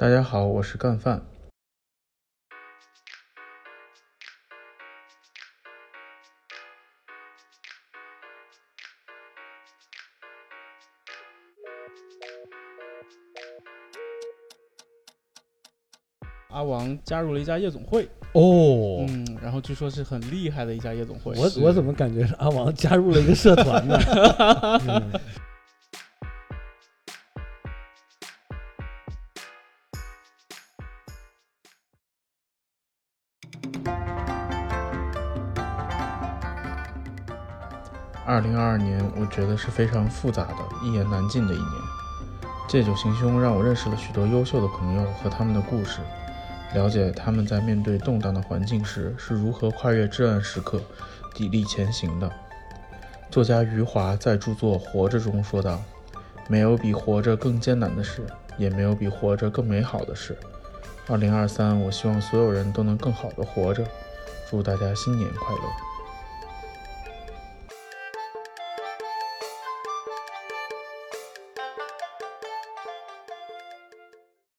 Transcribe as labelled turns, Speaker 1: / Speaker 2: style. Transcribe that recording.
Speaker 1: 大家好，我是干饭。阿王加入了一家夜总会
Speaker 2: 哦，
Speaker 1: 嗯，然后据说是很厉害的一家夜总会。
Speaker 2: 我我怎么感觉是阿王加入了一个社团呢？嗯
Speaker 1: 二零二二年，我觉得是非常复杂的、一言难尽的一年。借酒行凶让我认识了许多优秀的朋友和他们的故事，了解他们在面对动荡的环境时是如何跨越至暗时刻，砥砺前行的。作家余华在著作《活着》中说道：“没有比活着更艰难的事，也没有比活着更美好的事。”二零二三，我希望所有人都能更好的活着。祝大家新年快乐！